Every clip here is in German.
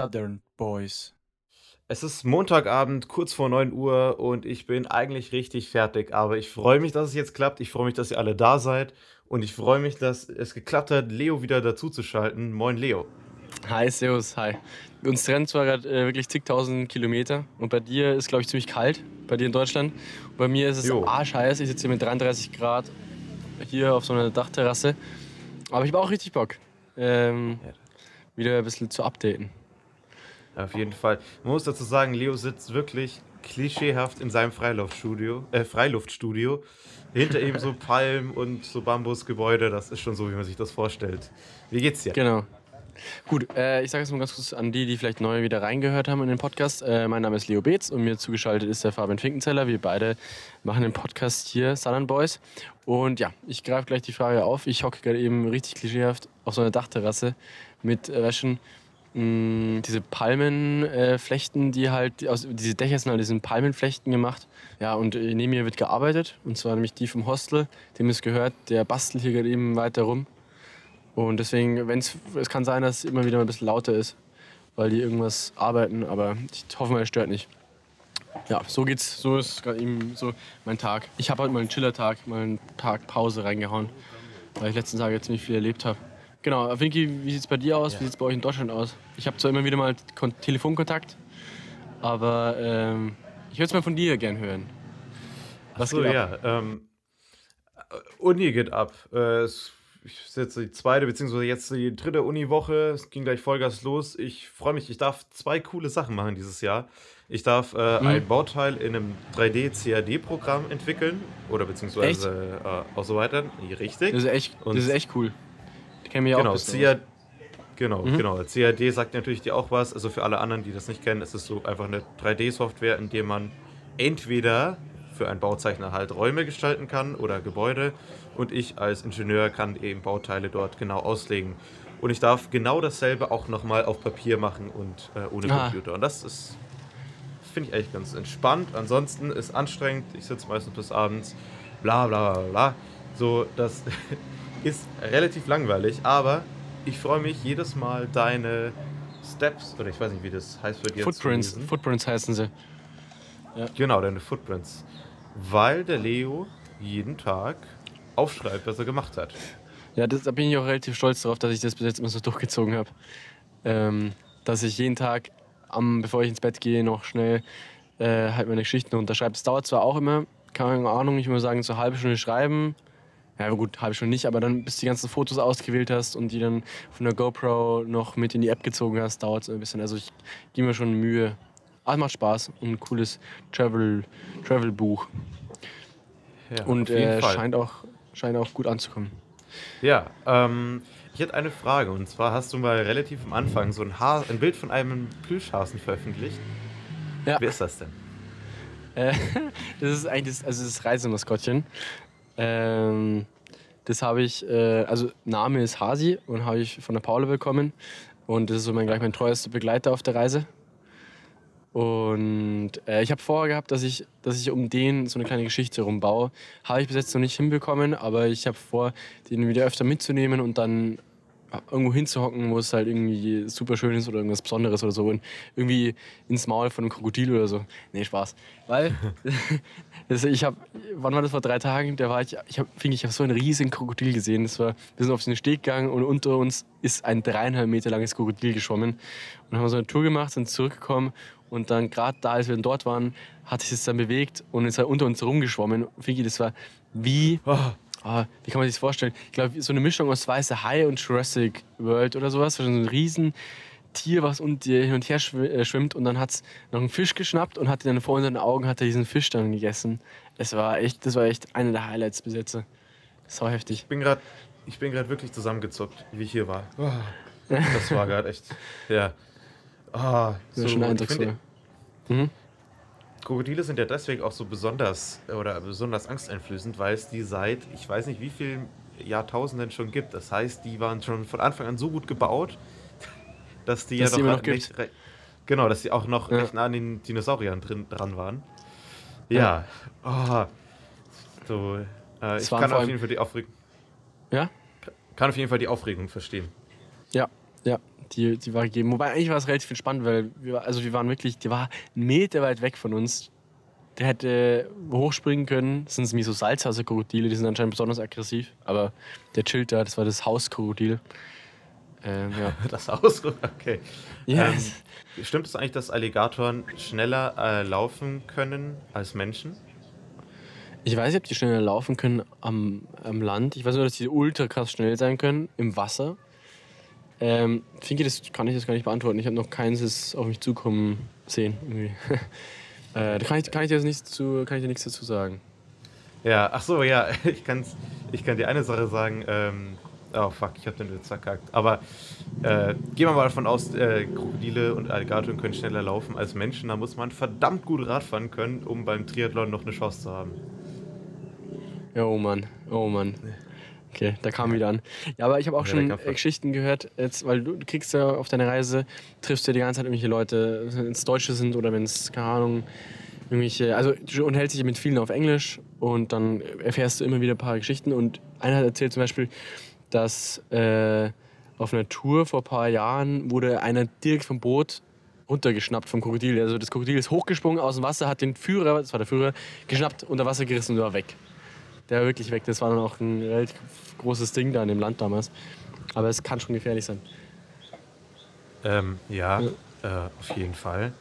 Southern Boys. Es ist Montagabend, kurz vor 9 Uhr und ich bin eigentlich richtig fertig. Aber ich freue mich, dass es jetzt klappt. Ich freue mich, dass ihr alle da seid. Und ich freue mich, dass es geklappt hat, Leo wieder dazuzuschalten. Moin, Leo. Hi, Servus, hi. Uns trennen zwar gerade äh, wirklich zigtausend Kilometer und bei dir ist, glaube ich, ziemlich kalt, bei dir in Deutschland. Und bei mir ist es Jo. arschheiß. Ich sitze hier mit 33 Grad hier auf so einer Dachterrasse. Aber ich habe auch richtig Bock, ähm, Ja. wieder ein bisschen zu updaten. Auf jeden Fall. Man muss dazu sagen, Leo sitzt wirklich klischeehaft in seinem Freiluftstudio. Äh, Freiluftstudio. Hinter ihm so Palmen und so Bambusgebäude. Das ist schon so, wie man sich das vorstellt. Wie geht's dir? Genau. Gut, äh, ich sage jetzt mal ganz kurz an die, die vielleicht neu wieder reingehört haben in den Podcast. Äh, mein Name ist Leo Beetz und mir zugeschaltet ist der Fabian Finkenzeller. Wir beide machen den Podcast hier, Southern Boys. Und ja, ich greife gleich die Frage auf. Ich hocke gerade eben richtig klischeehaft auf so einer Dachterrasse mit äh, Wäschen. Mh, diese Palmenflechten, äh, die halt, aus, diese Dächer sind halt diesen Palmenflechten gemacht. Ja, und äh, neben mir wird gearbeitet. Und zwar nämlich die vom Hostel, dem es gehört. Der bastelt hier gerade eben weiter rum. Und deswegen, wenn's, es kann sein, dass es immer wieder ein bisschen lauter ist, weil die irgendwas arbeiten, aber ich hoffe mal, es stört nicht. Ja, so geht's, so ist gerade eben so mein Tag. Ich habe heute mal einen Chiller-Tag, mal einen Tag Pause reingehauen, weil ich letzten Tage ziemlich viel erlebt habe. Genau, Vinky, wie sieht's bei dir aus? Wie sieht's bei euch in Deutschland aus? Ich habe zwar immer wieder mal Kon Telefonkontakt, aber ähm, ich würde es mal von dir gern hören. Was so, geht ab? ja. Ähm, äh, Uni geht ab. Äh, es ist jetzt die zweite, beziehungsweise jetzt die dritte Uni-Woche. Es ging gleich Vollgas los. Ich freue mich, ich darf zwei coole Sachen machen dieses Jahr. Ich darf äh, Mhm. ein Bauteil in einem 3D-CAD-Programm entwickeln. Oder beziehungsweise äh, auch so weiter. Richtig. Das ist echt, Und- das ist echt cool. Ich kenne mich auch Genau, bisschen CAD, genau, Mhm. genau. CAD sagt natürlich dir auch was. Also für alle anderen, die das nicht kennen, ist es so einfach eine 3D-Software, in der man entweder für einen Bauzeichner halt Räume gestalten kann oder Gebäude und ich als Ingenieur kann eben Bauteile dort genau auslegen. Und ich darf genau dasselbe auch nochmal auf Papier machen und äh, ohne Ah. Computer. Und das ist, finde ich echt ganz entspannt. Ansonsten ist anstrengend. Ich sitze meistens bis abends, bla bla bla bla. So, das ist relativ langweilig, aber ich freue mich jedes Mal deine Steps, oder ich weiß nicht, wie das heißt für dir. zu Footprints. Footprints heißen sie. Genau, deine Footprints. Weil der Leo jeden Tag aufschreibt, was er gemacht hat. Ja, das, da bin ich auch relativ stolz darauf, dass ich das bis jetzt immer so durchgezogen habe. Ähm, dass ich jeden Tag, am, bevor ich ins Bett gehe, noch schnell äh, halt meine Geschichten unterschreibe. Das dauert zwar auch immer, keine Ahnung, ich würde sagen, so eine halbe Stunde schreiben. Ja, gut, halbe Stunde nicht, aber dann, bis du die ganzen Fotos ausgewählt hast und die dann von der GoPro noch mit in die App gezogen hast, dauert es ein bisschen. Also ich gebe mir schon Mühe. Aber es macht Spaß und ein cooles Travel- Travel-Buch. Ja, und äh, scheint, auch, scheint auch gut anzukommen. Ja, ähm, ich hätte eine Frage. Und zwar hast du mal relativ am Anfang so ein, ha ein Bild von einem Plüschhasen veröffentlicht. Ja. Wer ist das denn? Äh, das ist eigentlich das, also das Reisemaskottchen. Ähm, das habe ich, äh, also Name ist Hasi und habe ich von der Paula bekommen. Und das ist so mein, gleich mein treuester Begleiter auf der Reise. Und äh, ich habe vorher gehabt, dass ich, dass ich um den so eine kleine Geschichte rumbaue. Habe ich bis jetzt noch nicht hinbekommen, aber ich habe vor, den wieder öfter mitzunehmen und dann irgendwo hinzuhocken, wo es halt irgendwie super schön ist oder irgendwas Besonderes oder so. Und irgendwie ins Maul von einem Krokodil oder so. Nee, Spaß. Weil, ich habe, wann war das vor drei Tagen? Da war ich, ich habe, ich, habe so einen riesigen Krokodil gesehen. Das war, wir sind auf einen Steg gegangen und unter uns ist ein dreieinhalb Meter langes Krokodil geschwommen. Und haben so eine Tour gemacht, sind zurückgekommen und dann gerade da, als wir dort waren, hat sich das dann bewegt und ist halt unter uns rumgeschwommen. Fingi, das war wie Oh, Ah, wie kann man sich das vorstellen? Ich glaube, so eine Mischung aus Weiße Hai und Jurassic World oder sowas. So ein riesen Tier, was unter dir hin und her äh, schwimmt und dann hat es noch einen Fisch geschnappt und hat dann vor unseren Augen hat er diesen Fisch dann gegessen. Es war echt, das war echt eine der Highlights bis jetzt. Das war heftig. ich bin gerade ich bin gerade wirklich zusammengezuckt, wie ich hier war. Oh, das war gerade echt. Ja. Ah, Das war schon eindrucksvoll. finde, Mhm. Krokodile sind ja deswegen auch so besonders oder besonders angsteinflößend, weil es die seit ich weiß nicht wie vielen Jahrtausenden schon gibt. Das heißt, die waren schon von Anfang an so gut gebaut, dass die Dass ja die noch, noch recht, re- genau, dass die auch noch Ja. recht nah an den Dinosauriern drin, dran waren. Ja. Oh, so, äh, ich kann auf jeden Fall die Aufregung, Ja? kann auf jeden Fall die Aufregung verstehen. Ja, ja. Die, die war gegeben. Wobei eigentlich war es relativ entspannt, weil wir, also wir waren wirklich, die war einen Meter weit weg von uns. Der hätte hochspringen können. Das sind nämlich so Salzwasserkrokodile, die sind anscheinend besonders aggressiv. Aber der chillt da, das war das Hauskrokodil. Ähm, ja. Das Haus, okay. Ja. Ähm, stimmt es eigentlich, dass Alligatoren schneller äh, laufen können als Menschen? Ich weiß nicht, ob die schneller laufen können am, am Land. Ich weiß nur, dass die ultra krass schnell sein können im Wasser. Ähm, Finke, das kann ich jetzt gar nicht beantworten. Ich habe noch keins auf mich zukommen sehen. äh, da kann ich, kann ich dir nichts zu, kann ich dir nichts dazu sagen. Ja, ach so, ja, ich, kann's, ich kann dir eine Sache sagen. Ähm, oh fuck, ich habe den Witz verkackt. Aber äh, gehen wir mal davon aus, äh, Krokodile und Alligatoren können schneller laufen als Menschen. Da muss man verdammt gut Radfahren können, um beim Triathlon noch eine Chance zu haben. Ja, oh Mann, oh Mann. Okay, da kam wieder an. Ja, aber ich habe auch ja, schon Geschichten gehört, jetzt, weil du, du, kriegst ja auf deiner Reise, triffst du ja die ganze Zeit irgendwelche Leute, wenn es Deutsche sind oder wenn es, keine Ahnung, irgendwelche, also du unterhältst dich mit vielen auf Englisch und dann erfährst du immer wieder ein paar Geschichten. Und einer hat erzählt zum Beispiel, dass äh, auf einer Tour vor ein paar Jahren wurde einer direkt vom Boot runtergeschnappt vom Krokodil. Also das Krokodil ist hochgesprungen aus dem Wasser, hat den Führer, das war der Führer, geschnappt, unter Wasser gerissen und war weg der war wirklich weg. Das war dann auch ein relativ großes Ding da in dem Land damals. Aber es kann schon gefährlich sein. Ähm, ja, ja. Äh, auf jeden Fall.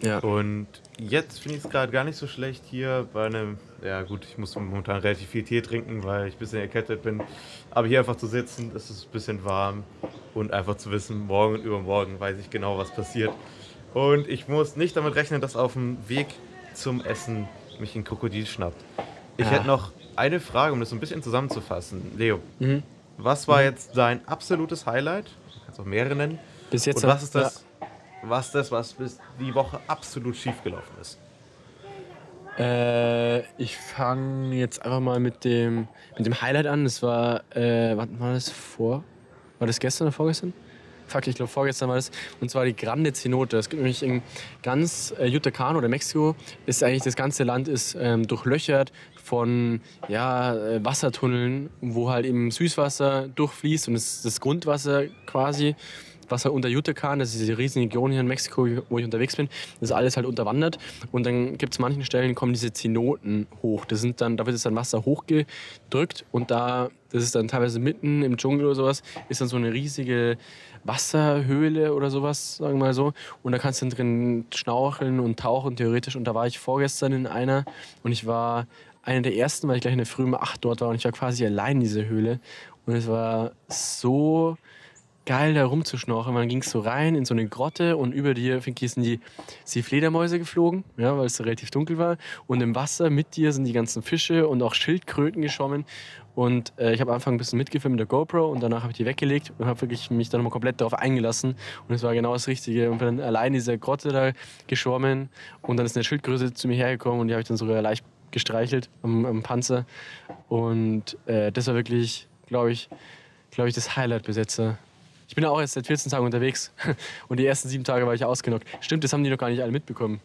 Ja. Und jetzt finde ich es gerade gar nicht so schlecht hier bei einem, ja gut, ich muss momentan relativ viel Tee trinken, weil ich ein bisschen erkältet bin. Aber hier einfach zu sitzen, es ist ein bisschen warm und einfach zu wissen, morgen und übermorgen weiß ich genau, was passiert. Und ich muss nicht damit rechnen, dass auf dem Weg zum Essen mich ein Krokodil schnappt. Ich ja. hätte noch eine Frage, um das so ein bisschen zusammenzufassen. Leo, mhm. was war mhm. jetzt dein absolutes Highlight? Du kannst auch mehrere nennen. Bis jetzt. Und was ist das, ja. was, das, was bis die Woche absolut schief gelaufen ist? Äh, ich fange jetzt einfach mal mit dem, mit dem Highlight an. Das war, äh, wann war das vor? War das gestern oder vorgestern? fuck, ich glaube vorgestern war das, und zwar die Grande Cenote. Es gibt nämlich in ganz äh, Yucatan oder Mexiko, ist eigentlich das ganze Land ist ähm, durchlöchert von ja, äh, Wassertunneln, wo halt eben Süßwasser durchfließt und das, das Grundwasser quasi Wasser unter Yucatan, das ist diese riesige Region hier in Mexiko, wo ich unterwegs bin, das ist alles halt unterwandert. Und dann gibt es manchen Stellen, kommen diese Zenoten hoch. Das sind dann, da wird dann Wasser hochgedrückt und da, das ist dann teilweise mitten im Dschungel oder sowas, ist dann so eine riesige Wasserhöhle oder sowas, sagen wir mal so. Und da kannst du dann drin schnorcheln und tauchen, theoretisch. Und da war ich vorgestern in einer und ich war einer der ersten, weil ich gleich in der frühen Acht dort war und ich war quasi allein in dieser Höhle. Und es war so geil, da rumzuschnorcheln. Man ging so rein in so eine Grotte und über dir sind die, die Fledermäuse geflogen, ja, weil es relativ dunkel war. Und im Wasser mit dir sind die ganzen Fische und auch Schildkröten geschwommen. Und äh, ich habe am Anfang ein bisschen mitgefilmt mit der GoPro und danach habe ich die weggelegt und habe wirklich mich dann mal komplett darauf eingelassen. Und es war genau das Richtige. Und bin dann allein in dieser Grotte da geschwommen und dann ist eine Schildkröte zu mir hergekommen und die habe ich dann sogar leicht gestreichelt am, am Panzer. Und äh, das war wirklich, glaube ich, glaube ich, das Highlight bis jetzt. Ich bin ja auch jetzt seit 14 Tagen unterwegs und die ersten sieben Tage war ich ausgenockt. Stimmt, das haben die noch gar nicht alle mitbekommen.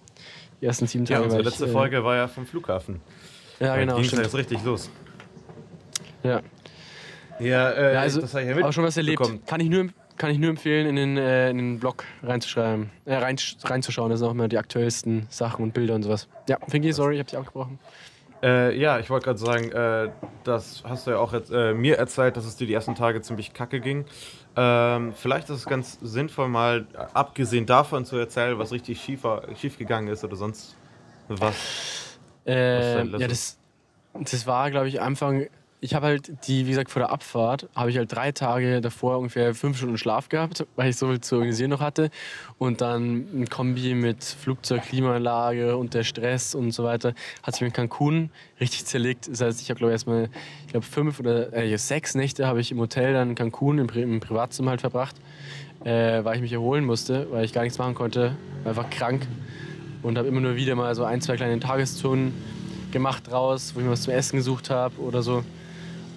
Die ersten sieben Tage. Ja, unsere letzte ich, äh, Folge war ja vom Flughafen. Ja, genau. Ging es jetzt richtig los. Ja. Ja, äh, ja also, das habe ich ja mit auch schon was erlebt. Kann ich nur, kann ich nur empfehlen, in den, äh, in den Blog reinzuschreiben, äh, rein, reinzuschauen. Das sind auch immer die aktuellsten Sachen und Bilder und sowas. Ja, Finky, sorry, ich habe dich abgebrochen. Äh, ja, ich wollte gerade sagen, äh, das hast du ja auch jetzt, äh, mir erzählt, dass es dir die ersten Tage ziemlich kacke ging. Ähm, vielleicht ist es ganz sinnvoll, mal abgesehen davon zu erzählen, was richtig schief, schief gegangen ist oder sonst was. Äh, was ja, das, das war, glaube ich, Anfang ich habe halt die, wie gesagt, vor der Abfahrt habe ich halt drei Tage davor ungefähr fünf Stunden Schlaf gehabt, weil ich so viel zu organisieren noch hatte. Und dann ein Kombi mit Flugzeug, Klimaanlage und der Stress und so weiter hat sich mir in Cancun richtig zerlegt. Das heißt, ich habe glaube ich erstmal, ich glaube fünf oder äh, sechs Nächte habe ich im Hotel dann in Cancun im, im Privatzimmer halt verbracht, äh, weil ich mich erholen musste, weil ich gar nichts machen konnte, einfach krank und habe immer nur wieder mal so ein, zwei kleine Tagestouren gemacht draus, wo ich mir was zum Essen gesucht habe oder so.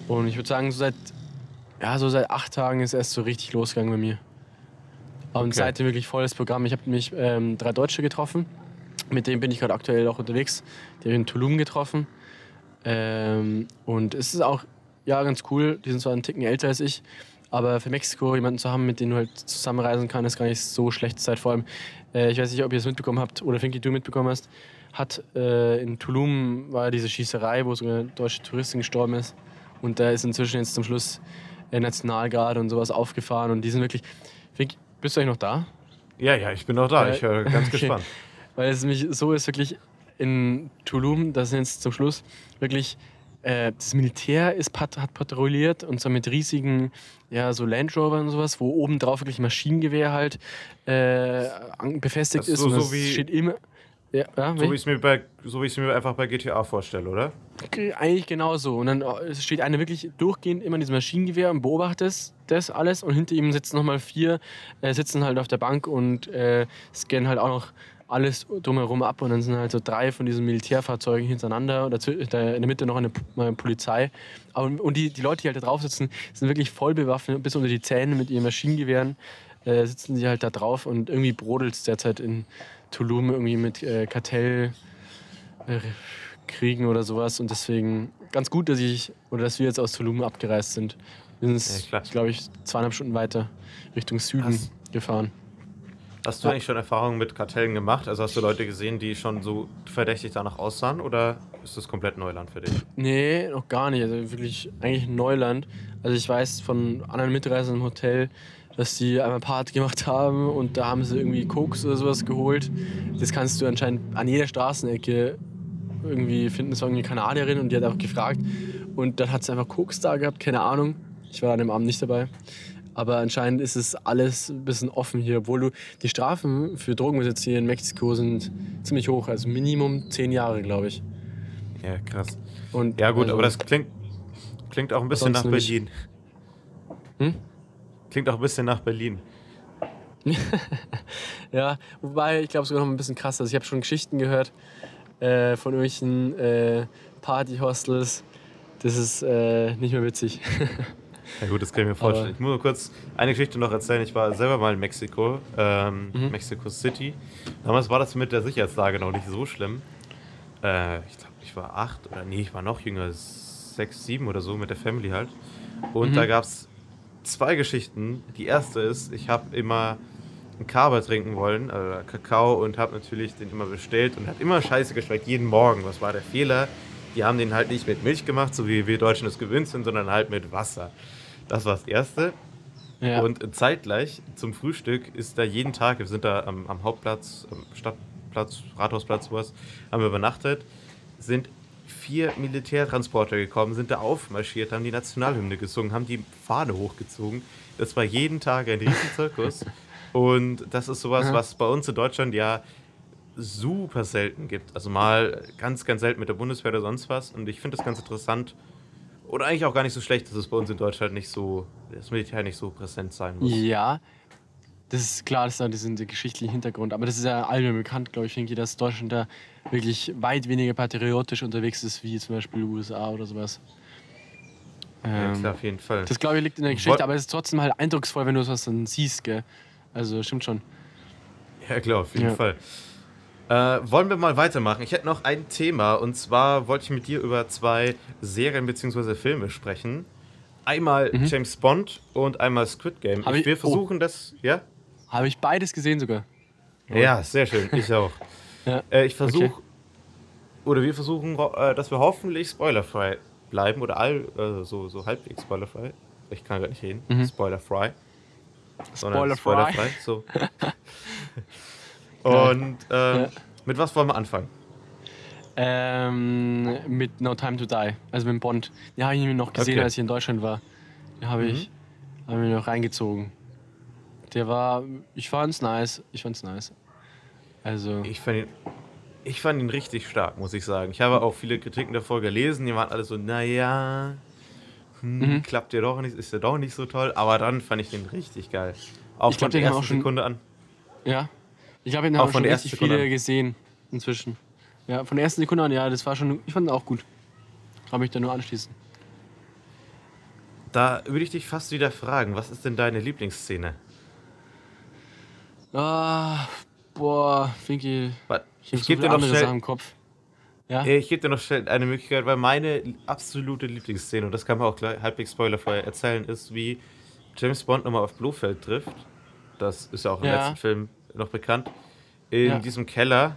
Und ich würde sagen, so seit, ja, so seit acht Tagen ist erst so richtig losgegangen bei mir. Und okay. seitdem wirklich volles Programm. Ich habe mich ähm, drei Deutsche getroffen. Mit denen bin ich gerade aktuell auch unterwegs. Die habe ich in Tulum getroffen. Ähm, und es ist auch ja, ganz cool. Die sind zwar einen Ticken älter als ich, Aber für Mexiko jemanden zu haben, mit dem du halt zusammenreisen kannst, ist gar nicht so schlechte Zeit. Vor allem, äh, ich weiß nicht, ob ihr es mitbekommen habt oder Finky, du mitbekommen hast, hat äh, in Tulum war diese Schießerei, wo sogar eine deutsche Touristin gestorben ist. Und da ist inzwischen jetzt zum Schluss äh, Nationalgarde und sowas aufgefahren. Und die sind wirklich. Finky, bist du eigentlich noch da? Ja, ja, ich bin noch da. Äh, ich höre ganz okay. gespannt. Weil es mich so ist wirklich in Tulum, da sind jetzt zum Schluss wirklich äh, das Militär ist pat hat patrouilliert und zwar mit riesigen ja so Land Rover und sowas, wo oben drauf wirklich Maschinengewehr halt äh, befestigt Das ist so- so wie- steht immer ja, ja, So wie ich es mir, bei- so wie mir einfach bei GTA vorstelle, oder? Ge- Eigentlich genauso. Und dann äh, steht einer wirklich durchgehend immer in diesem Maschinengewehr und beobachtet das alles. Und hinter ihm sitzen nochmal vier, äh, sitzen halt auf der Bank und äh, scannen halt auch noch alles drumherum ab. Und dann sind halt so drei von diesen Militärfahrzeugen hintereinander. Und in der Mitte noch eine, eine Polizei. Aber, und die, die Leute, die halt da drauf sitzen, sind wirklich voll bewaffnet, bis unter die Zähne mit ihren Maschinengewehren. Äh, sitzen sie halt da drauf und irgendwie brodelt es derzeit in Tulum irgendwie mit äh, Kartell. Äh, kriegen oder sowas. Und deswegen ganz gut, dass ich oder dass wir jetzt aus Tulum abgereist sind. Wir Ja, sind, klar. glaube ich, zweieinhalb Stunden weiter Richtung Süden Krass. gefahren. Hast du Ja. eigentlich schon Erfahrungen mit Kartellen gemacht? Also hast du Leute gesehen, die schon so verdächtig danach aussahen? Oder ist das komplett Neuland für dich? Nee, noch gar nicht. Also wirklich eigentlich Neuland. Also ich weiß von anderen Mitreisenden im Hotel, dass die einmal Party gemacht haben und da haben sie irgendwie Koks oder sowas geholt. Das kannst du anscheinend an jeder Straßenecke irgendwie finden. Das war irgendwie eine Kanadierin und die hat einfach gefragt. Und dann hat sie einfach Koks da gehabt, keine Ahnung. Ich war an dem Abend nicht dabei. Aber anscheinend ist es alles ein bisschen offen hier, obwohl du die Strafen für Drogenbesitz hier in Mexiko sind ziemlich hoch. Also Minimum zehn Jahre, glaube ich. Ja, krass. Und Ja, gut, also- aber das klingt, klingt auch ein bisschen nach Berlin. Hm? Klingt auch ein bisschen nach Berlin. Ja, wobei ich glaube sogar noch ein bisschen krasser. Also ich habe schon Geschichten gehört äh, von irgendwelchen äh, Partyhostels. Das ist äh, nicht mehr witzig. Ja gut, das kann ich mir vorstellen. Aber- ich muss nur kurz eine Geschichte noch erzählen. Ich war selber mal in Mexiko, ähm, Mhm. Mexico City. Damals war das mit der Sicherheitslage noch nicht so schlimm. Äh, ich glaube, ich war acht oder nee, ich war noch jünger, sechs, sieben oder so mit der Family halt. Und Mhm. da gab es zwei Geschichten. Die erste ist, ich habe immer einen Kaba trinken wollen, äh, Kakao, und habe natürlich den immer bestellt und hat immer scheiße geschmeckt, jeden Morgen. Was war der Fehler? Die haben den halt nicht mit Milch gemacht, so wie wir Deutschen es gewöhnt sind, sondern halt mit Wasser. Das war das Erste. ja. Und zeitgleich zum Frühstück ist da jeden Tag, wir sind da am, am Hauptplatz, am Stadtplatz, Rathausplatz, sowas, haben wir übernachtet, sind vier Militärtransporter gekommen, sind da aufmarschiert, haben die Nationalhymne gesungen, haben die Fahne hochgezogen. Das war jeden Tag ein riesen Zirkus. Und das ist sowas, was bei uns in Deutschland ja super selten gibt. Also mal ganz, ganz selten mit der Bundeswehr oder sonst was. Und ich finde das ganz interessant. Oder eigentlich auch gar nicht so schlecht, dass es bei uns in Deutschland nicht so, das Militär nicht so präsent sein muss. ja, das ist klar, das ist da diesen geschichtlichen Hintergrund. Aber das ist ja allgemein bekannt, glaube ich, dass Deutschland da wirklich weit weniger patriotisch unterwegs ist, wie zum Beispiel USA oder sowas. Ja, Ähm, klar, auf jeden Fall. das, glaube ich, liegt in der Geschichte, aber es ist trotzdem halt eindrucksvoll, wenn du sowas dann siehst, gell? Also, stimmt schon. Ja, klar, auf jeden Ja. Fall. Äh, wollen wir mal weitermachen? Ich hätte noch ein Thema und zwar wollte ich mit dir über zwei Serien bzw. Filme sprechen. Einmal James Bond und einmal Squid Game. Mhm. Ich, wir oh. versuchen das, ja? Habe ich beides gesehen sogar. Ja, sehr schön. Ich auch. Ja. Äh, ich versuche, Okay. oder wir versuchen, äh, dass wir hoffentlich spoilerfrei bleiben oder all, äh, so, so halbwegs spoilerfrei. Ich kann gar nicht reden. Spoilerfrei. Mhm. Spoilerfrei. spoilerfrei. So. Und ähm, Ja. mit was wollen wir anfangen? Ähm, mit No Time to Die, also mit Bond. Den habe ich mir noch gesehen, Okay. als ich in Deutschland war. Den habe ich, hab ich mir noch reingezogen. Der war, ich fand's nice, ich fand's nice. Also, Ich fand ihn, ich fand ihn richtig stark, muss ich sagen. Ich habe auch viele Kritiken davor gelesen, die waren alle so, naja, hm, Mhm. klappt ja doch nicht, ist ja doch nicht so toll. Aber dann fand ich den richtig geil. Auch Ich glaub, von der haben ersten auch schon- Sekunde an. ja. Ich habe ihn Auch auch schon richtig Sekunde viele an. gesehen inzwischen. Ja, von der ersten Sekunde an, ja, das war schon, ich fand ihn auch gut. Kann mich da nur anschließen. Da würde ich dich fast wieder fragen, was ist denn deine Lieblingsszene? Ah, boah, Finky, Wa- ich habe Ich so gebe dir noch schnell, im Kopf. Ja? äh, ich geb dir noch schnell eine Möglichkeit, weil meine absolute Lieblingsszene, und das kann man auch gleich halbwegs spoilerfrei erzählen, ist, wie James Bond nochmal auf Blofeld trifft, das ist ja auch im Ja. letzten Film noch bekannt, in Ja. diesem Keller,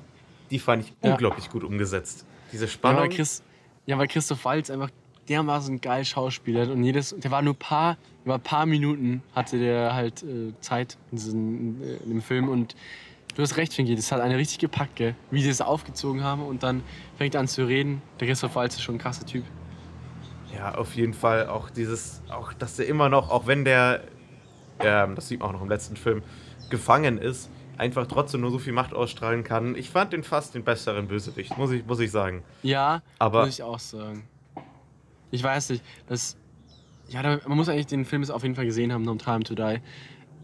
die fand ich Ja. unglaublich gut umgesetzt. Diese Ja, Spannung. weil, Chris, ja, weil Christoph Waltz einfach dermaßen geil Schauspieler und jedes, der war nur paar, über ein paar Minuten hatte der halt äh, Zeit in, diesen, äh, in dem Film und du hast recht, Finki, das hat eine richtig gepackt, gell? wie sie es aufgezogen haben und dann fängt er an zu reden. Der Christoph Waltz ist schon ein krasser Typ. Ja, auf jeden Fall auch dieses, auch dass der immer noch, auch wenn der, ähm, das sieht man auch noch im letzten Film, gefangen ist, einfach trotzdem nur so viel Macht ausstrahlen kann. Ich fand den fast den besseren Bösewicht, muss ich, muss ich sagen. Ja, Aber- muss ich auch sagen. Ich weiß nicht, das. Ja, man muss eigentlich den Film jetzt auf jeden Fall gesehen haben, No Time to Die.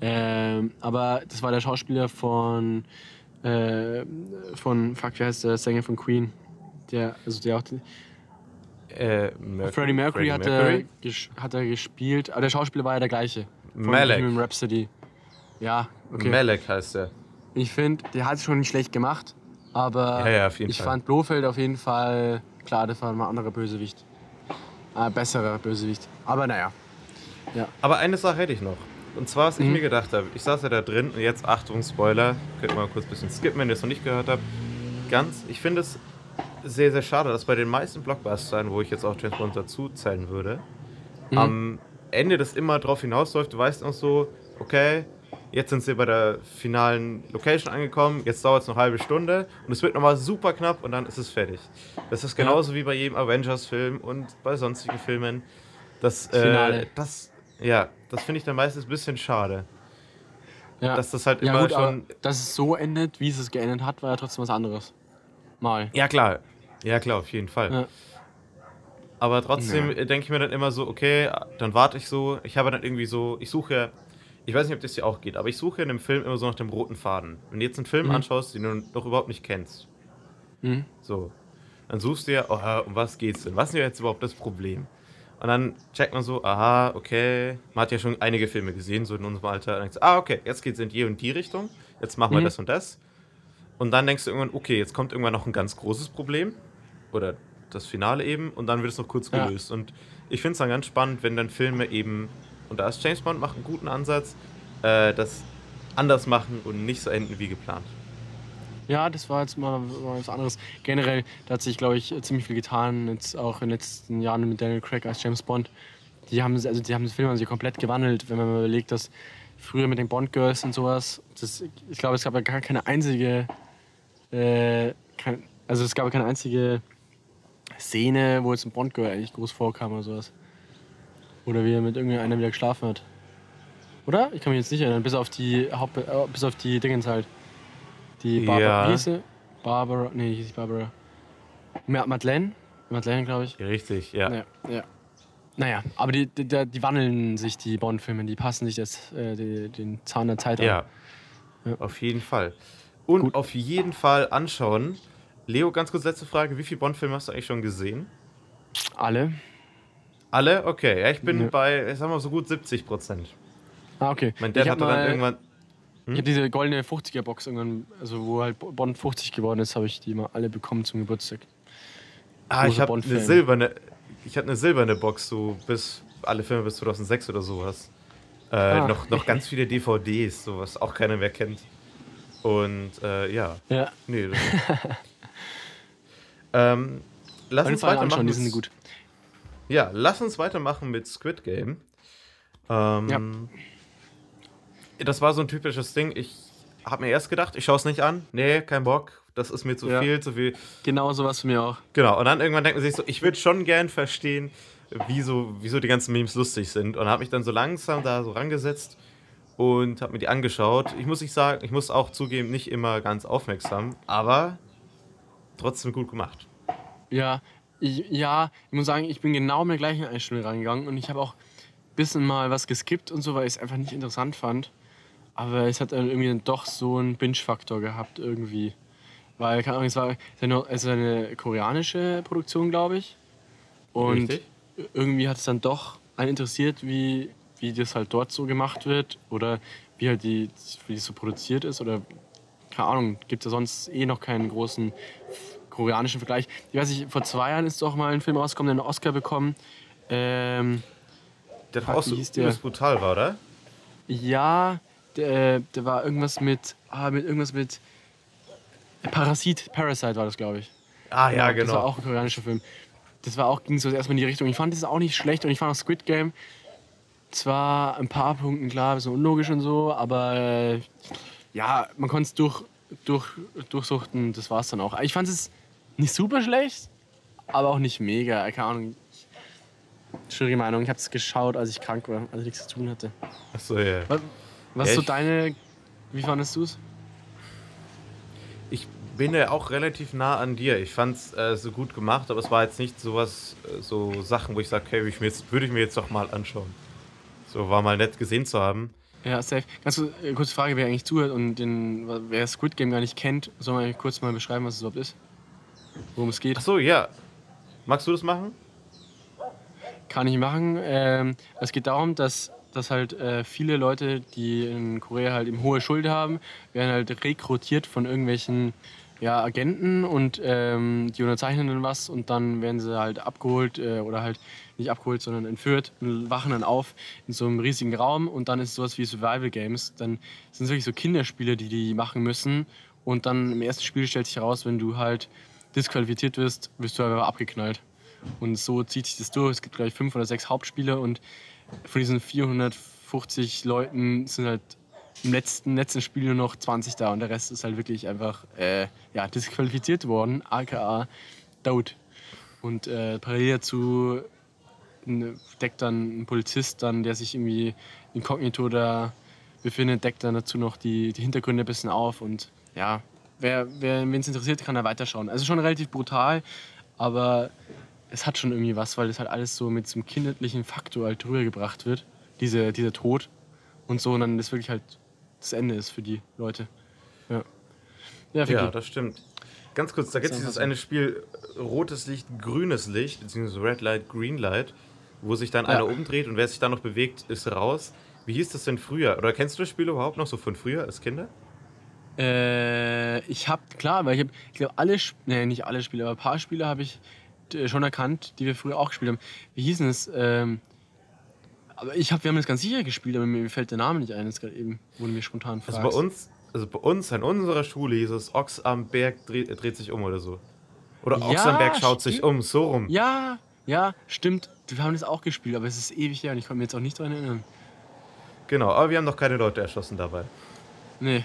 Ähm, aber das war der Schauspieler von. Äh, von. Fuck, wie heißt der Sänger von Queen? Der, also der auch. Äh, Mer Freddie Mercury, Freddie hat, Mercury? Er, hat er gespielt. Aber der Schauspieler war ja der gleiche. Von Malek. Bohemian Rhapsody. Ja, okay. Malek heißt er. Ich finde, der hat es schon nicht schlecht gemacht. Aber Ja, ja, auf jeden ich Fall. fand Blofeld auf jeden Fall, klar, das war mal ein anderer Bösewicht. Ein besserer Bösewicht. Aber naja. Aber eine Sache hätte ich noch. Und zwar, was ich Mhm. mir gedacht habe. Ich saß ja da drin und jetzt, Achtung, Spoiler. Könnt ihr mal kurz ein bisschen skippen, wenn ihr es noch nicht gehört habt. Ganz, ich finde es sehr, sehr schade, dass bei den meisten Blockbustern, wo ich jetzt auch Bond dazu zählen würde, Mhm. am Ende das immer drauf hinausläuft. Du weißt auch so, okay, jetzt sind sie bei der finalen Location angekommen, jetzt dauert es noch eine halbe Stunde und es wird nochmal super knapp und dann ist es fertig. Das ist Ja. genauso wie bei jedem Avengers-Film und bei sonstigen Filmen. Das, Das Finale. äh, das, ja, das finde ich dann meistens ein bisschen schade. Ja, Dass das halt ja immer gut, aber schon. dass es so endet, wie es es geendet hat, war ja trotzdem was anderes. Mal. Ja, klar. Ja, klar, auf jeden Fall. Ja. Aber trotzdem Ja. denke ich mir dann immer so, okay, dann warte ich so. Ich habe dann irgendwie so, ich suche, ich weiß nicht, ob das dir auch geht, aber ich suche in einem Film immer so nach dem roten Faden. Wenn du jetzt einen Film Mhm. anschaust, den du noch überhaupt nicht kennst, Mhm. so, dann suchst du ja, oh, um was geht's denn? Was ist denn jetzt überhaupt das Problem? Und dann checkt man so, aha, okay, man hat ja schon einige Filme gesehen, so in unserem Alter. Und du, ah, okay, jetzt geht's in die und die Richtung, jetzt machen wir Mhm. das und das. Und dann denkst du irgendwann, okay, jetzt kommt irgendwann noch ein ganz großes Problem. Oder das Finale eben. Und dann wird es noch kurz Ja. gelöst. Und ich finde es dann ganz spannend, wenn dann Filme eben, und da ist James Bond, macht einen guten Ansatz, äh, das anders machen und nicht so enden wie geplant. Ja, das war jetzt mal, was anderes. Generell, da hat sich, glaube ich, ziemlich viel getan, jetzt auch in den letzten Jahren mit Daniel Craig als James Bond. Die haben, also die haben den Film sich komplett gewandelt, wenn man mal überlegt, dass früher mit den Bond-Girls und sowas, das, ich glaube, es gab ja gar keine einzige, äh, kein, also es gab keine einzige Szene, wo jetzt ein Bond-Girl eigentlich groß vorkam oder sowas. Oder wie er mit irgendeiner wieder geschlafen hat. Oder? Ich kann mich jetzt nicht erinnern, bis auf die Haupt äh, bis auf die Dingens halt. Die Barbara. Ja. Wie sie? Barbara. Nee, hieß nicht Barbara. Ma Madeleine? Madeleine, glaube ich. Richtig, ja. Ja, ja. Naja, aber die, die, die wandeln sich, die Bond-Filme, die passen sich das, äh, die, den Zahn der Zeit an. Ja, Ja. auf jeden Fall. Und Gut. auf jeden Fall anschauen. Leo, ganz kurz letzte Frage. Wie viele Bond-Filme hast du eigentlich schon gesehen? Alle? Alle? Okay, ja, ich bin Ja. bei, ich sag mal, so gut 70 Prozent. Ah, okay. Mein Dad ich hatte dann irgendwann. Ich habe diese goldene 50er-Box irgendwann, also wo halt Bond 50 geworden ist, habe ich die mal alle bekommen zum Geburtstag. Ah, ich habe eine silberne, ich hatte eine silberne Box, so bis alle Filme bis 2006 oder sowas. Äh, Ah. noch, noch ganz viele DVDs, so was auch keiner mehr kennt. Und äh, ja, Ja, nee. Das ähm, lass uns weitermachen. die sind gut. Ja, lass uns weitermachen mit Squid Game. Ähm, Ja. Das war so ein typisches Ding. Ich habe mir erst gedacht, ich schaue es nicht an. Nee, kein Bock. Das ist mir zu Ja. viel, zu viel. Genau sowas für mich auch. Genau. Und dann irgendwann denkt man sich so, ich würde schon gern verstehen, wieso, wieso die ganzen Memes lustig sind. Und habe mich dann so langsam da so rangesetzt und habe mir die angeschaut. Ich muss nicht sagen, ich muss auch zugeben, nicht immer ganz aufmerksam, aber trotzdem gut gemacht. Ja, ich, ja, ich muss sagen, ich bin genau mit der gleichen Einstellung rangegangen und ich habe auch ein bisschen mal was geskippt und so, weil ich es einfach nicht interessant fand. Aber es hat dann irgendwie dann doch so einen Binge-Faktor gehabt irgendwie. Weil, keine Ahnung, es war es ist eine, koreanische Produktion, glaube ich. Und Richtig. irgendwie hat es dann doch einen interessiert, wie, wie das halt dort so gemacht wird oder wie halt die, wie das so produziert ist oder keine Ahnung, gibt es ja sonst eh noch keinen großen koreanischen Vergleich. Ich weiß nicht, vor zwei Jahren ist doch mal ein Film rausgekommen, der einen Oscar bekommen. Ähm, Der Fuck, auch so der? brutal war, oder? Ja, der, der war irgendwas mit, ah, mit irgendwas mit Parasit, Parasite war das, glaube ich. Ah ja, Das war genau. auch ein koreanischer Film. Das war auch, ging so erstmal in die Richtung. Ich fand das auch nicht schlecht und ich fand auch Squid Game zwar ein paar Punkten klar, ein bisschen unlogisch und so, aber äh, ja, man konnte es durch, durch, durchsuchten, das war es dann auch. Ich fand es nicht super schlecht, aber auch nicht mega. Keine Ahnung. Schwierige Meinung. Ich habe es geschaut, als ich krank war, als ich nichts zu tun hatte. Achso, ja. Was, was Ja, so deine. Wie fandest du es? Ich bin ja auch relativ nah an dir. Ich fand es äh, so gut gemacht, aber es war jetzt nicht sowas, äh, so Sachen, wo ich sage, okay, ich jetzt, würde ich mir jetzt doch mal anschauen. So war mal nett gesehen zu haben. Ja, safe. Ganz äh, kurze Frage, wer eigentlich zuhört und den, wer Squid Game gar nicht kennt, soll man kurz mal beschreiben, was es überhaupt ist? Worum es geht? Achso, ja. Magst du das machen? Kann ich machen. Ähm, es geht darum, dass, dass halt äh, viele Leute, die in Korea halt eben hohe Schulden haben, werden halt rekrutiert von irgendwelchen ja, Agenten und ähm, die unterzeichnen dann was und dann werden sie halt abgeholt äh, oder halt nicht abgeholt, sondern entführt und wachen dann auf in so einem riesigen Raum und dann ist sowas wie Survival Games. Dann sind es wirklich so Kinderspiele, die die machen müssen und dann im ersten Spiel stellt sich heraus, wenn du halt disqualifiziert wirst, wirst du einfach abgeknallt. Und so zieht sich das durch. Es gibt gleich fünf oder sechs Hauptspiele und von diesen 450 Leuten sind halt im letzten, letzten Spiel nur noch 20 da und der Rest ist halt wirklich einfach äh, ja, disqualifiziert worden, aka Daud. Und äh, parallel dazu deckt dann ein Polizist dann, der sich irgendwie inkognito da befindet, deckt dann dazu noch die, die Hintergründe ein bisschen auf und ja, wer, wer wen es interessiert, kann da weiterschauen. Also schon relativ brutal, aber es hat schon irgendwie was, weil das halt alles so mit so einem kindlichen Faktor halt rübergebracht wird, diese, dieser Tod und so und dann das wirklich halt das Ende ist für die Leute. Ja, ja, Ja, das stimmt. Ganz kurz, da gibt es dieses eine Spiel, rotes Licht, grünes Licht, beziehungsweise Red Light, Green Light, wo sich dann Ja. einer umdreht und wer sich dann noch bewegt, ist raus. Wie hieß das denn früher? Oder kennst du das Spiel überhaupt noch so von früher als Kinder? Äh, ich habe, klar, weil ich habe, ich glaube, alle, nee, nicht alle Spiele, aber ein paar Spiele habe ich schon erkannt, die wir früher auch gespielt haben. Wie hießen es? Ähm, aber ich habe, wir haben das ganz sicher gespielt, aber mir fällt der Name nicht ein, jetzt gerade eben, wurde mir spontan Also fragst. bei uns, also bei uns an unserer Schule hieß es Ochs am Berg dreht, dreht sich um oder so. Oder Ochs Ja, am Berg schaut sich um, so rum. Ja, ja, stimmt. Wir haben das auch gespielt, aber es ist ewig her und ich konnte mir jetzt auch nicht daran erinnern. Genau, aber wir haben noch keine Leute erschossen dabei. Nee.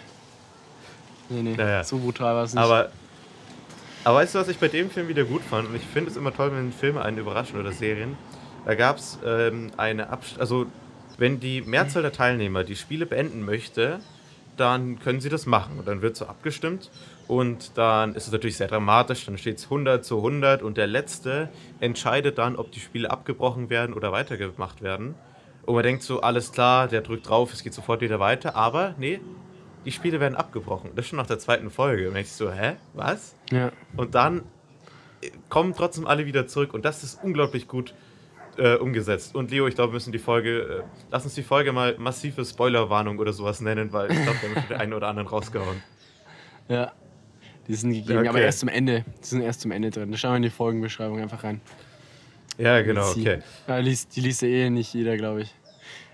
Nee, nee. Naja. So brutal war es nicht. Aber, aber weißt du, was ich bei dem Film wieder gut fand? Und ich finde es immer toll, wenn Filme einen überraschen oder Serien. Da gab es ähm, eine Abst Also, wenn die Mehrzahl der Teilnehmer die Spiele beenden möchte, dann können sie das machen. Und dann wird so abgestimmt. Und dann ist es natürlich sehr dramatisch. Dann steht es 100 zu 100. Und der Letzte entscheidet dann, ob die Spiele abgebrochen werden oder weitergemacht werden. Und man denkt so, alles klar, der drückt drauf, es geht sofort wieder weiter. Aber nee, die Spiele werden abgebrochen. Das schon nach der zweiten Folge. Und ich so, hä? Was? ja. Und dann äh, kommen trotzdem alle wieder zurück. Und das ist unglaublich gut äh, umgesetzt. Und Leo, ich glaube, wir müssen die Folge, äh, lass uns die Folge mal massive Spoilerwarnung oder sowas nennen, weil ich glaube, wir haben schon den einen oder anderen rausgehauen. Ja. Die sind gegeben, Okay. aber erst zum Ende. Die sind erst zum Ende drin. Da schauen wir in die Folgenbeschreibung einfach rein. Ja, genau, Die- okay. Ja, liest, die liest ja eh nicht jeder, glaube ich.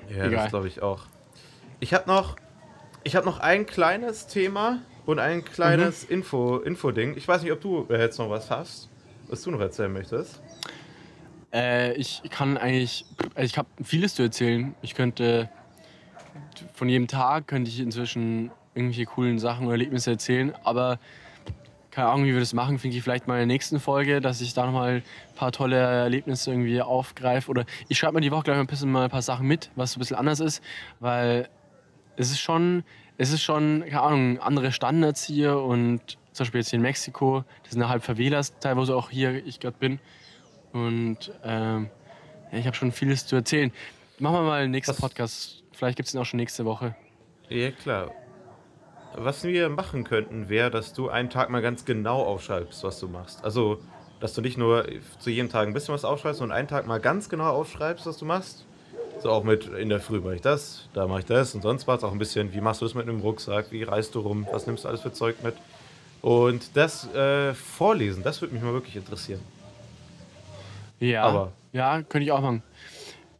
Ja, Egal. das glaube ich auch. Ich habe noch, ich hab noch ein kleines Thema und ein kleines Mhm. Info, Info-Ding. Ich weiß nicht, ob du äh, jetzt noch was hast, was du noch erzählen möchtest. Äh, ich kann eigentlich, also ich habe vieles zu erzählen. Ich könnte von jedem Tag könnte ich inzwischen irgendwelche coolen Sachen oder Erlebnisse erzählen, aber keine Ahnung, wie wir das machen, finde ich vielleicht mal in der nächsten Folge, dass ich da nochmal ein paar tolle Erlebnisse irgendwie aufgreife. Oder ich schreibe mir die Woche gleich mal ein bisschen mal ein paar Sachen mit, was so ein bisschen anders ist, weil es ist schon, es ist schon, keine Ahnung, andere Standards hier und zum Beispiel jetzt hier in Mexiko, das sind ja halb Favelas, teilweise auch hier, ich gerade bin. Und ähm, ja, ich habe schon vieles zu erzählen. Machen wir mal den nächsten Was- Podcast. Vielleicht gibt es den auch schon nächste Woche. Ja, klar. Was wir machen könnten, wäre, dass du einen Tag mal ganz genau aufschreibst, was du machst. Also, dass du nicht nur zu jedem Tag ein bisschen was aufschreibst, sondern einen Tag mal ganz genau aufschreibst, was du machst. So auch mit, in der Früh mache ich das, da mache ich das und sonst was. Auch ein bisschen, wie machst du das mit einem Rucksack, wie reist du rum, was nimmst du alles für Zeug mit. Und das äh, vorlesen, das würde mich mal wirklich interessieren. Ja, Aber- ja, könnte ich auch machen.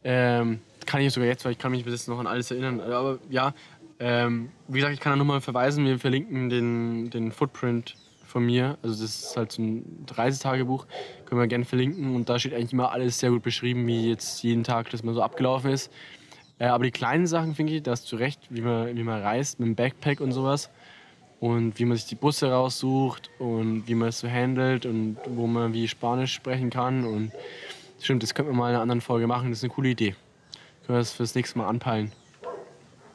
Ähm, kann ich sogar jetzt, weil ich kann mich bis jetzt noch an alles erinnern. Aber ja, ähm, wie gesagt, ich kann da nochmal verweisen. Wir verlinken den, den Footprint von mir. Also das ist halt so ein Reisetagebuch. Können wir gerne verlinken. Und da steht eigentlich immer alles sehr gut beschrieben, wie jetzt jeden Tag das mal so abgelaufen ist. Äh, aber die kleinen Sachen, finde ich, da hast du recht, wie man, wie man reist mit dem Backpack und sowas. Und wie man sich die Busse raussucht und wie man es so handelt und wo man wie Spanisch sprechen kann. Und stimmt, das könnten wir mal in einer anderen Folge machen. Das ist eine coole Idee. Können wir das fürs nächste Mal anpeilen.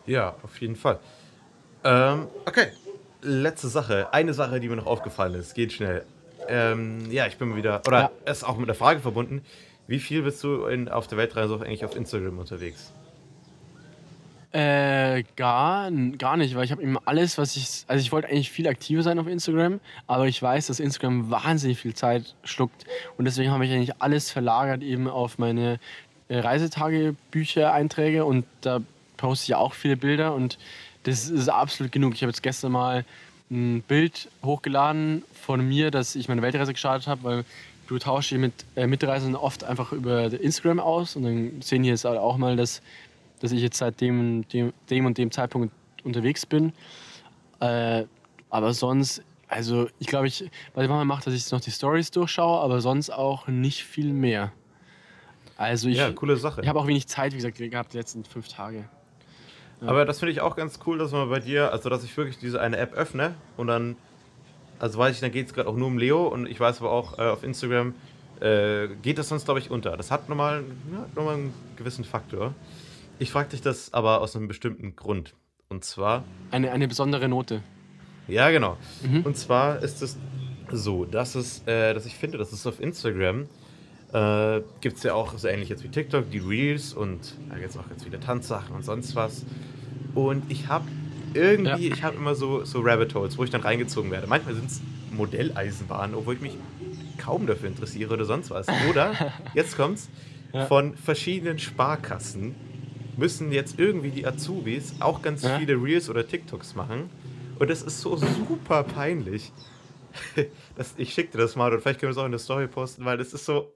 Ja, auf jeden Fall. Ähm, okay, letzte Sache. Eine Sache, die mir noch aufgefallen ist. Geht schnell. Ähm, ja, ich bin mal wieder, oder Ja. ist auch mit der Frage verbunden. Wie viel bist du in, auf der Weltreise auch eigentlich auf Instagram unterwegs? Äh, gar, gar nicht, weil ich habe immer alles, was ich. Also ich wollte eigentlich viel aktiver sein auf Instagram, aber ich weiß, dass Instagram wahnsinnig viel Zeit schluckt. Und deswegen habe ich eigentlich alles verlagert eben auf meine äh, Reisetagebücher-Einträge und da poste ich auch viele Bilder und das ist absolut genug. Ich habe jetzt gestern mal ein Bild hochgeladen von mir, dass ich meine Weltreise gestartet habe, weil du tauschst dich mit äh, Mitreisenden oft einfach über Instagram aus und dann sehen die jetzt auch mal, dass, dass ich jetzt seit dem, dem, dem und dem Zeitpunkt unterwegs bin. Äh, aber sonst, also ich glaube, ich, was ich manchmal mache, dass ich noch die Stories durchschaue, aber sonst auch nicht viel mehr. Also ich, ja, coole Sache. ich habe auch wenig Zeit, wie gesagt, gehabt die letzten fünf Tage. Aber das finde ich auch ganz cool, dass man bei dir, also dass ich wirklich diese eine App öffne und dann, also weiß ich, dann geht es gerade auch nur um Leo und ich weiß aber auch äh, auf Instagram äh, geht das sonst, glaube ich, unter. Das hat nochmal ja, nochmal einen gewissen Faktor. Ich frage dich das aber aus einem bestimmten Grund. Und zwar, Eine, eine besondere Note. ja genau. Mhm. Und zwar ist es so, dass es, äh, dass ich finde, dass es auf Instagram äh, gibt es ja auch so ähnlich jetzt wie TikTok, die Reels und da gibt es auch jetzt wieder Tanzsachen und sonst was. Und ich habe irgendwie, Ja. ich habe immer so, so Rabbit Holes, wo ich dann reingezogen werde. Manchmal sind es Modelleisenbahnen, obwohl ich mich kaum dafür interessiere oder sonst was. Oder, jetzt kommt's, Ja. von verschiedenen Sparkassen müssen jetzt irgendwie die Azubis auch ganz Ja. viele Reels oder TikToks machen. Und das ist so super peinlich. Das, ich schicke dir das mal und vielleicht können wir es auch in der Story posten, weil das ist so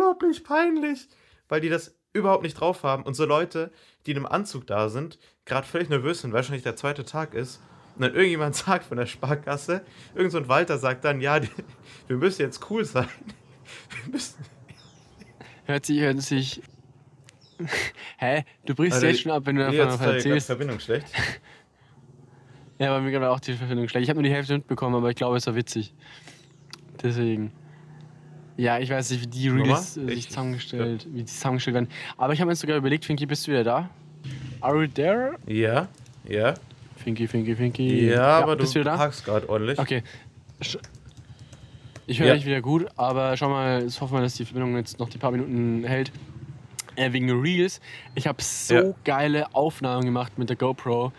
unglaublich peinlich, weil die das überhaupt nicht drauf haben. Und so Leute, die in einem Anzug da sind, gerade völlig nervös sind, weil wahrscheinlich der zweite Tag ist. Und dann irgendjemand sagt von der Sparkasse, irgend so ein Walter sagt dann, ja, die, wir müssen jetzt cool sein. Wir müssen, Hört sich, hört sich. Hä? Du brichst Alter, jetzt schon ab, wenn du davon jetzt ist die. Verbindung schlecht. Ja, bei mir gerade auch die Verbindung schlecht. Ich habe nur die Hälfte mitbekommen, aber ich glaube, es war witzig. Deswegen. Ja, ich weiß nicht, wie die? Reels äh, sich Ich- zusammengestellt, wie die zusammengestellt werden. Aber ich habe mir sogar überlegt, Finky, bist du wieder da? Are you there? Ja, ja. Finky, Finky, Finky. Ja, aber du bist du hakst gerade ordentlich. Okay. Ich höre Ja. dich wieder gut, aber schau mal, ich hoffe mal, dass die Verbindung jetzt noch die paar Minuten hält. Äh, wegen Reels. Ich habe so Ja. geile Aufnahmen gemacht mit der GoPro.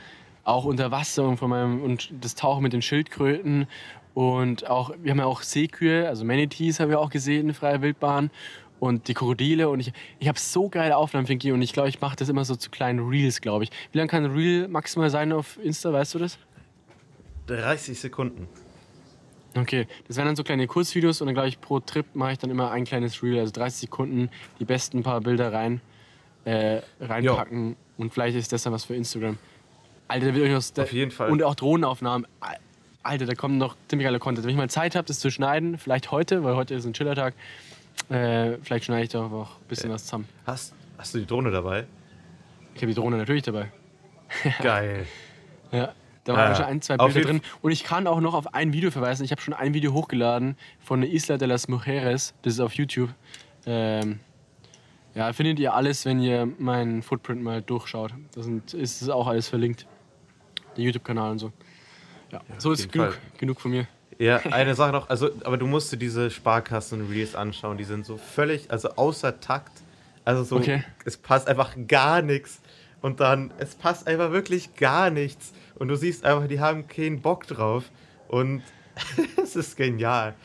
Auch unter Wasser und, von meinem, und das Tauchen mit den Schildkröten. Und auch, wir haben ja auch Seekühe, also Manatees haben wir auch gesehen in freier Wildbahn. Und die Krokodile. Und ich, ich habe so geile Aufnahmen, Finky. Und ich glaube, ich mache das immer so zu kleinen Reels, glaube ich. Wie lang kann ein Reel maximal sein auf Insta, weißt du das? 30 Sekunden. Okay, das wären dann so kleine Kurzvideos und dann glaube ich pro Trip mache ich dann immer ein kleines Reel, also 30 Sekunden, die besten paar Bilder rein, äh, reinpacken und vielleicht ist das dann was für Instagram. Alter, da wird euch noch Auf jeden Fall. und auch Drohnenaufnahmen. Al- Alter, da kommt noch ziemlich geiler Content. Wenn ich mal Zeit habe, das zu schneiden, vielleicht heute, weil heute ist ein Chillertag, äh, vielleicht schneide ich da auch ein bisschen was zusammen. Hast, hast du die Drohne dabei? Ich habe die Drohne natürlich dabei. Geil. Ja, da Ah, waren schon ein, zwei Bilder drin. Und ich kann auch noch auf ein Video verweisen. Ich habe schon ein Video hochgeladen von Isla de las Mujeres. Das ist auf YouTube. Ähm, ja, findet ihr alles, wenn ihr meinen Footprint mal durchschaut. Da sind, ist auch alles verlinkt. Der YouTube-Kanal und so. Ja, so ist genug, Fall. genug von mir. Ja, eine Sache noch, also, aber du musst dir diese Sparkassen-Reels anschauen, die sind so völlig, also außer Takt. Also so, Okay. es passt einfach gar nichts. Und dann, es passt einfach wirklich gar nichts. Und du siehst einfach, die haben keinen Bock drauf. Und es ist genial.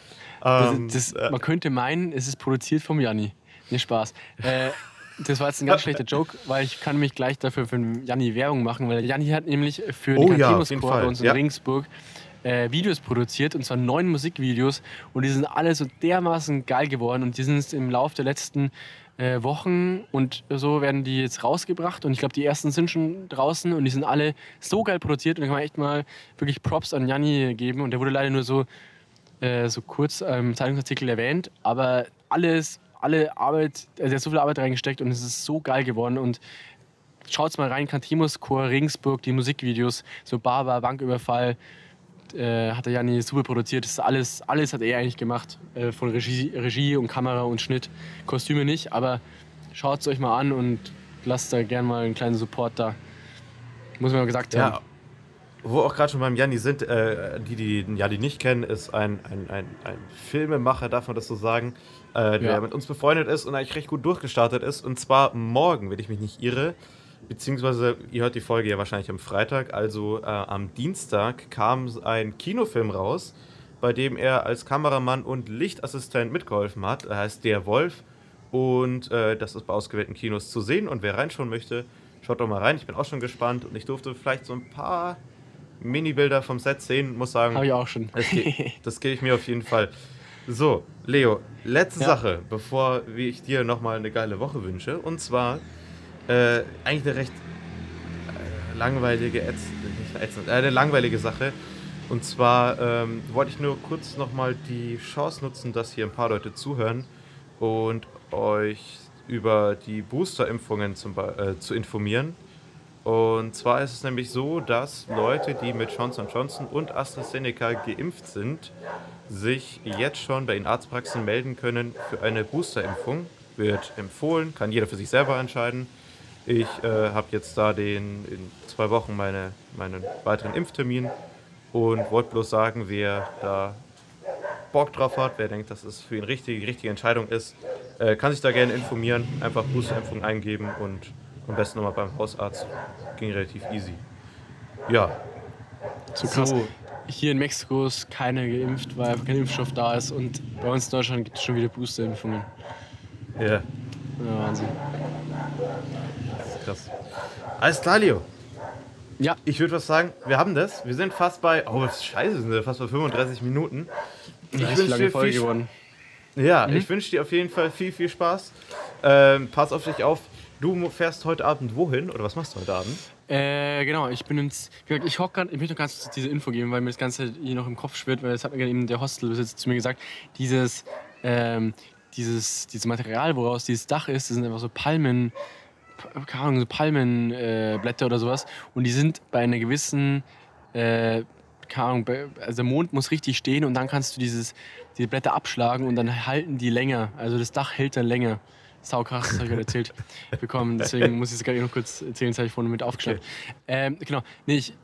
Das, Ähm, das, äh, man könnte meinen, es ist produziert vom Janni. Nee, Spaß. Äh, das war jetzt ein ganz schlechter Joke, weil ich kann mich gleich dafür für Janni Werbung machen, weil Janni hat nämlich für Oh den ja, Katimus auf jeden Chor bei uns in ja. Regensburg äh, Videos produziert, und zwar neun Musikvideos. Und die sind alle so dermaßen geil geworden. Und die sind im Laufe der letzten äh, Wochen und so werden die jetzt rausgebracht. Und ich glaube, die ersten sind schon draußen und die sind alle so geil produziert. Und da kann man echt mal wirklich Props an Janni geben. Und der wurde leider nur so, äh, so kurz im Zeitungsartikel erwähnt. Aber alles, alle Arbeit, also er hat so viel Arbeit reingesteckt und es ist so geil geworden. Und schaut's mal rein, Cantimus Chor Regensburg, die Musikvideos, so Barber, Banküberfall, äh, hat der Janni super produziert. Das ist alles, alles hat er eigentlich gemacht. Äh, von Regie, Regie und Kamera und Schnitt. Kostüme nicht, aber schaut es euch mal an und lasst da gerne mal einen kleinen Support da. Muss man mal gesagt Ja, haben. wo auch gerade schon beim Janni sind, äh, die, die den Janni nicht kennen, ist ein, ein, ein, ein Filmemacher, darf man das so sagen, äh, der Ja. mit uns befreundet ist und eigentlich recht gut durchgestartet ist. Und zwar morgen, wenn ich mich nicht irre, beziehungsweise ihr hört die Folge ja wahrscheinlich am Freitag, also äh, am Dienstag kam ein Kinofilm raus, bei dem er als Kameramann und Lichtassistent mitgeholfen hat. Er heißt Der Wolf und äh, das ist bei ausgewählten Kinos zu sehen. Und wer reinschauen möchte, schaut doch mal rein. Ich bin auch schon gespannt und ich durfte vielleicht so ein paar Mini-Bilder vom Set sehen. Muss sagen, Habe ich auch schon. das, ge das gebe ich mir auf jeden Fall. So, Leo, letzte Ja. Sache, bevor wie ich dir nochmal eine geile Woche wünsche. Und zwar äh, eigentlich eine recht äh, langweilige, ätz äh, eine langweilige Sache. Und zwar ähm, wollte ich nur kurz nochmal die Chance nutzen, dass hier ein paar Leute zuhören und euch über die Booster-Impfungen äh, zu informieren. Und zwar ist es nämlich so, dass Leute, die mit Johnson Johnson und AstraZeneca geimpft sind, sich jetzt schon bei den Arztpraxen melden können für eine Boosterimpfung. Wird empfohlen, kann jeder für sich selber entscheiden. Ich äh, habe jetzt da den, in zwei Wochen meine, meinen weiteren Impftermin und wollte bloß sagen, wer da Bock drauf hat, wer denkt, dass es für ihn richtig, die richtige Entscheidung ist, äh, kann sich da gerne informieren, einfach Boosterimpfung eingeben und am besten nochmal beim Hausarzt. Ging relativ easy. Ja, So krass. So. Hier in Mexiko ist keiner geimpft, weil einfach kein Impfstoff da ist. Und bei uns in Deutschland gibt es schon wieder Boosterimpfungen. ja, Ja, Wahnsinn. das ist krass. Alles klar, Leo. Ja, Ich würde was sagen, wir haben das. Wir sind fast bei, oh, was scheiße, sind wir fast bei 35 Minuten. ich wünsch ist lange dir Folge viel geworden. Ja, Mhm. ich wünsche dir auf jeden Fall viel, viel Spaß. Ähm, pass auf dich auf. Du fährst heute Abend wohin oder was machst du heute Abend? Äh, genau, ich bin ins. Wie gesagt, ich hock grad, ich möchte noch ganz kurz diese Info geben, weil mir das Ganze hier noch im Kopf schwirrt, weil das hat mir eben der Hostelbesitzer zu mir gesagt. Dieses, ähm, dieses, dieses Material, woraus dieses Dach ist, das sind einfach so Palmen, keine Ahnung, so Palmenblätter äh, oder sowas. Und die sind bei einer gewissen, äh, keine Ahnung, also der Mond muss richtig stehen und dann kannst du dieses, diese Blätter abschlagen und dann halten die länger. Also das Dach hält dann länger. Sau krass, das habe ich gerade erzählt bekommen. Deswegen muss ich es gerade noch kurz erzählen, das habe ich vorhin mit aufgeschrieben. Ähm, genau, nee, ich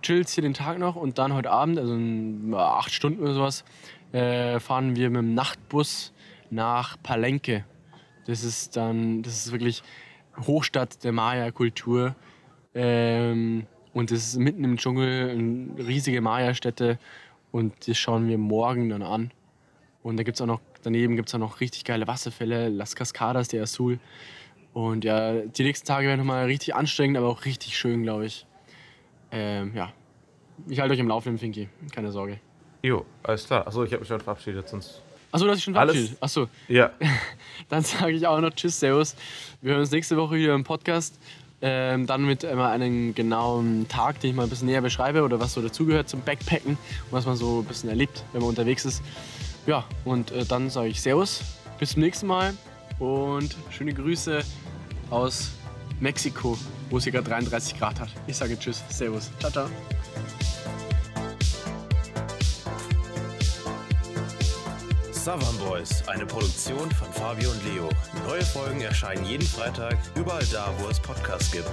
chill jetzt hier den Tag noch und dann heute Abend, also in acht Stunden oder sowas, äh, fahren wir mit dem Nachtbus nach Palenque. Das ist dann, das ist wirklich Hochstadt der Maya-Kultur. Ähm, und das ist mitten im Dschungel, eine riesige Maya-Stätte. Und das schauen wir morgen dann an. Und da gibt's auch noch, daneben gibt es auch noch richtig geile Wasserfälle, Las Cascadas de Azul. Und ja, die nächsten Tage werden nochmal richtig anstrengend, aber auch richtig schön, glaube ich. Ähm, ja, ich halte euch im Laufenden, Finky, keine Sorge. Jo, alles klar. Achso, ich habe mich schon verabschiedet, sonst. Achso, du hast dich schon Alles- verabschiedet. Achso, Ja, dann sage ich auch noch Tschüss, Servus. Wir hören uns nächste Woche wieder im Podcast. Ähm, dann mit immer einem genauen Tag, den ich mal ein bisschen näher beschreibe oder was so dazugehört zum Backpacken und was man so ein bisschen erlebt, wenn man unterwegs ist. Ja, und äh, dann sage ich Servus, bis zum nächsten Mal und schöne Grüße aus Mexiko, wo es hier gerade 33 Grad hat. Ich sage Tschüss, Servus, ciao, ciao. Savan Boys, eine Produktion von Fabio und Leo. Neue Folgen erscheinen jeden Freitag, überall da, wo es Podcasts gibt.